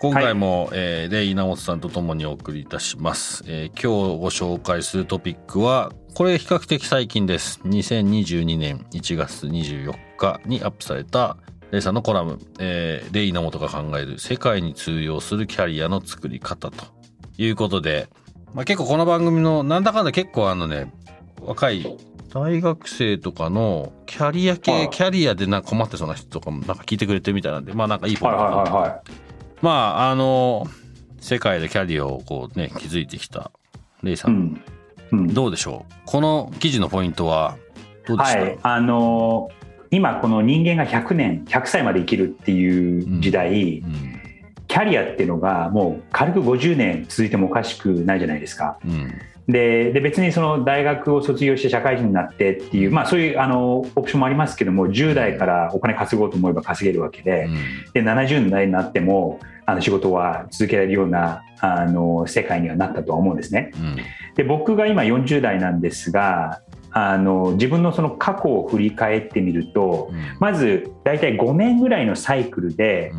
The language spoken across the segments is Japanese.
今回も、はい、えー、レイ稲本さんとともにお送りいたします、えー、今日ご紹介するトピックはこれ比較的最近です。2022年1月24日にアップされたレイさんのコラム、えー、レイ稲本が考える世界に通用するキャリアの作り方と。いうことで、まあ、結構この番組のなんだかんだ結構あのね若い大学生とかのキャリア系、キャリアでな困ってそうな人とかもなんか聞いてくれてるみたいなんでまあなんかいいポイントだなと。思って。まああの世界でキャリアをこうね築いてきたレイさん、うん。うん、どうでしょう？この記事のポイントはどうでした、はい、あの今この人間が100年100歳まで生きるっていう時代、うん、キャリアっていうのがもう軽く50年続いてもおかしくないじゃないですか。でで別にその大学を卒業して社会人になってっていう、まあ、そういうあのオプションもありますけども10代からお金稼ごうと思えば稼げるわけでうん、で70代になってもあの仕事は続けられるようなあの世界にはなったとは思うんですね。うん、で僕が今40代なんですがあの自分のその過去を振り返ってみると、うん、まず大体5年ぐらいのサイクルで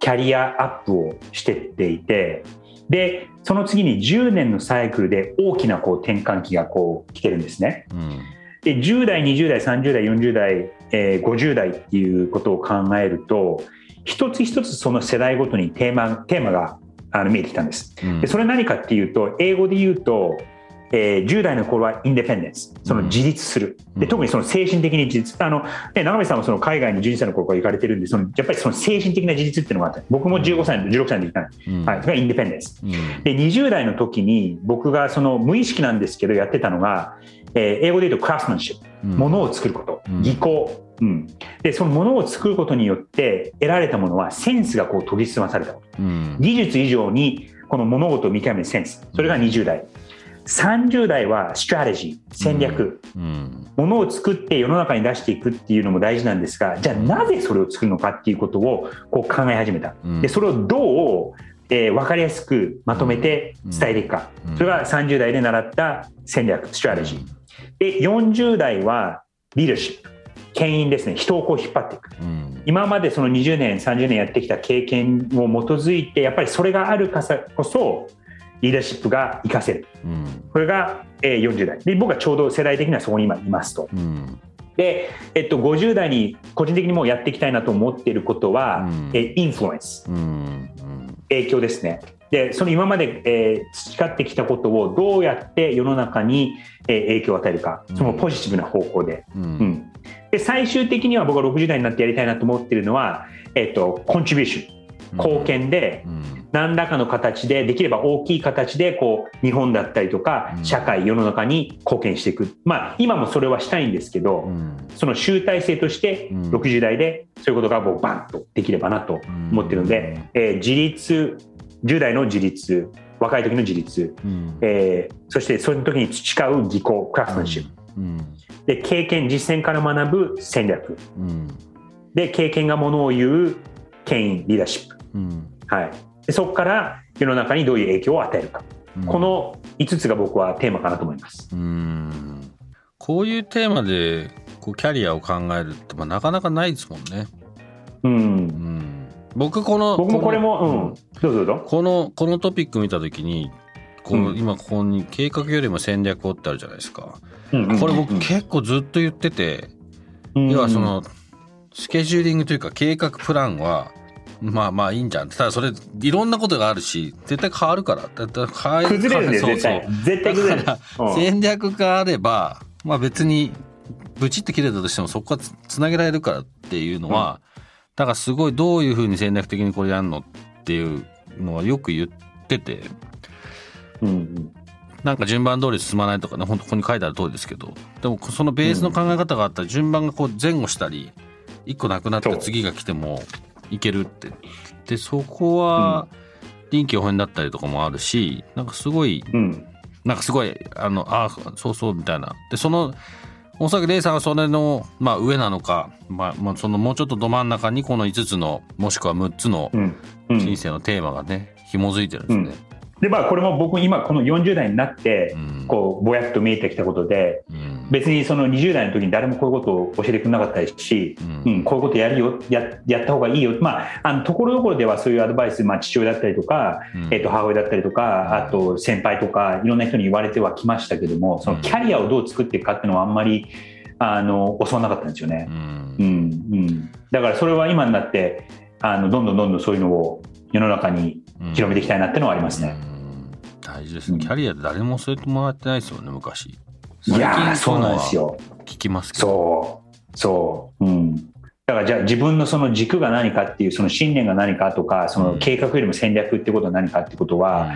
キャリアアップをしてっていてでその次に10年のサイクルで大きなこう転換期がこう来てるんですね。うん、で10代20代30代40代、えー、50代っていうことを考えると一つ一つその世代ごとにテーマテーマがあの見えてきたんです。でそれ何かっていうと英語で言うとえー、10代の頃はインデペンデンス、その自立する。で特にその精神的に自立。あの、ね、長見さんもその海外に12歳の頃から行かれてるんで、そのやっぱりその精神的な自立っていうのがあって、僕も15歳、16歳で行ったうん、はい。それがインデペンデンス。で、20代の時に僕がその無意識なんですけどやってたのが、えー、英語で言うとクラフトマンシップ、ものを作ること、技巧、うん、でそのものを作ることによって得られたものはセンスがこう研ぎ澄まされたこと、うん、技術以上にこの物事を見極めるセンス。それが20代、30代はストラテジー戦略、うん。うん、ものを作って世の中に出していくっていうのも大事なんですがじゃあなぜそれを作るのかっていうことをこう考え始めた、うん、でそれをどう、えー、分かりやすくまとめて伝えていくか、それが30代で習った戦略ストラテジー。で40代はリーダーシップ。牽引ですね。人をこう引っ張っていく、今までその20年30年やってきた経験を基づいてやっぱりそれがあるからこそリーダーシップが活かせる、うん、これが、えー、40代。で僕はちょうど世代的にはそこに今いますと。うん。で、えっと、50代に個人的にもやっていきたいなと思っていることは、うん、えインフルエンス、うん、影響ですね。でその今まで、えー、培ってきたことをどうやって世の中に、えー、影響を与えるか。そのポジティブな方向で,、うん。で最終的には僕は60代になってやりたいなと思っているのは、えっと、コントリビューション貢献で、何らかの形でできれば大きい形でこう日本だったりとか社会世の中に貢献していく。まあ今もそれはしたいんですけど、その集大成として60代でそういうことがもうバンとできればなと思ってるので、えー、自立10代の自立若い時の自立、うん、えー、そしてその時に培う技巧クラフトマンシップ、うん、で経験実践から学ぶ戦略、うん、で経験がものを言う牽引リーダーシップうん、はい、でそこから世の中にどういう影響を与えるか、うん、この5つが僕はテーマかなと思います。うん。こういうテーマでこうキャリアを考えるって、まあ、なかなかないですもんね。うん、うん。僕この僕もこれも、うん、このこのトピック見た時にこう、今ここに計画よりも戦略をってあるじゃないですか、これ僕結構ずっと言ってて、要はそのスケジューリングというか計画プランはまあまあいいんじゃん。ただそれいろんなことがあるし絶対変わるから。だって変崩れるんで絶対。絶対崩れる。戦略があればまあ別にブチって切れたとしてもそこからつなげられるからっていうのは、うん、だからすごいどういうふうに戦略的にこれやるのっていうのはよく言ってて、うん、なんか順番通り進まないとかね本当ここに書いてある通りですけど。でもそのベースの考え方があったら順番がこう前後したり一個なくなって次が来てもいけるって。でそこは臨機応変だったりとかもあるしなんかすごい、うん、なんかすごいあのあそうそうみたいな。でそのおそらくレイさんはそれの、まあ、上なのか、まあまあ、そのもうちょっとど真ん中にこの5つのもしくは6つの人生のテーマがね紐づいてるんですね。うん。でまあこれも僕今この40代になってこうぼやっと見えてきたことで、別にその20代の時に誰もこういうことを教えてくれなかったですし、うん、こういうことやるよややった方がいいよ。まああのところどころではそういうアドバイス、まあ、父親だったりとか、えー、と母親だったりとかあと先輩とかいろんな人に言われてはきましたけどもそのキャリアをどう作っていくかっていうのはあんまりあの教わらなかったんですよね。うん。うんだからそれは今になってあのどんどんどんどんそういうのを世の中に広めていきたいなっていうのはありますね。大事ですね、キャリアで誰も教えてもらってないですよね昔いやそうなんですよ。聞きますけど。そう。そう。うん。だからじゃあ自分のその軸が何かっていうその信念が何かとかその計画よりも戦略ってことは何かってことは、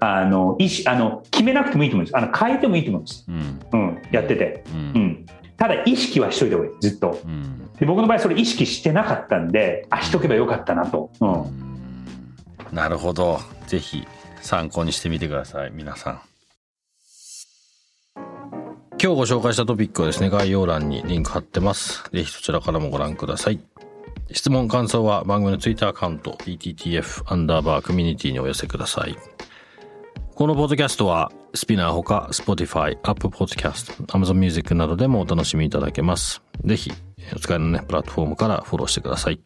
うん、あの意思あの決めなくてもいいと思うんです。あの変えてもいいと思うんです、うん、うん、やってて、うん、うん、ただ意識はしといた方がいい。ずっと、で僕の場合それ意識してなかったんであしとけばよかったなと、うん。なるほど。ぜひ参考にしてみてください皆さん今日ご紹介したトピックはですね概要欄にリンク貼ってますぜひそちらからもご覧ください質問感想は番組のツイッターアカウント PTTF アンダーバーコミュニティにお寄せくださいこのポッドキャストはスピナーほか Spotify、Apple Podcast、Amazon Music などでもお楽しみいただけます。ぜひお使いのね、プラットフォームからフォローしてください。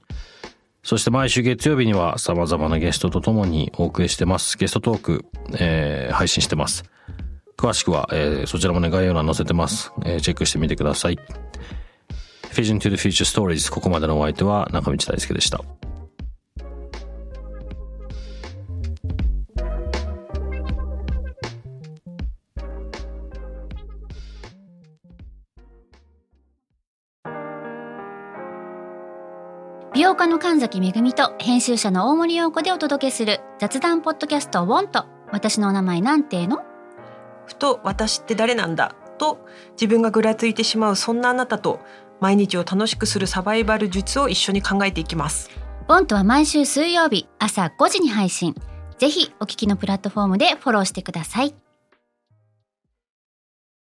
そして毎週月曜日には様々なゲストと共にお送りしてます。ゲストトーク、えー、配信してます。詳しくは、えー、そちらもね、概要欄載せてます。えー、チェックしてみてください。Vision to the Future Stories ここまでのお相手は中道大輔でした。美容家の神崎めぐみと編集者の大森洋子でお届けする雑談ポッドキャストウォンと私のお名前なんての？ふと私って誰なんだと自分がぐらついてしまうそんなあなたと毎日を楽しくするサバイバル術を一緒に考えていきます。ボンとは毎週水曜日朝5時に配信。ぜひお聞きのプラットフォームでフォローしてください。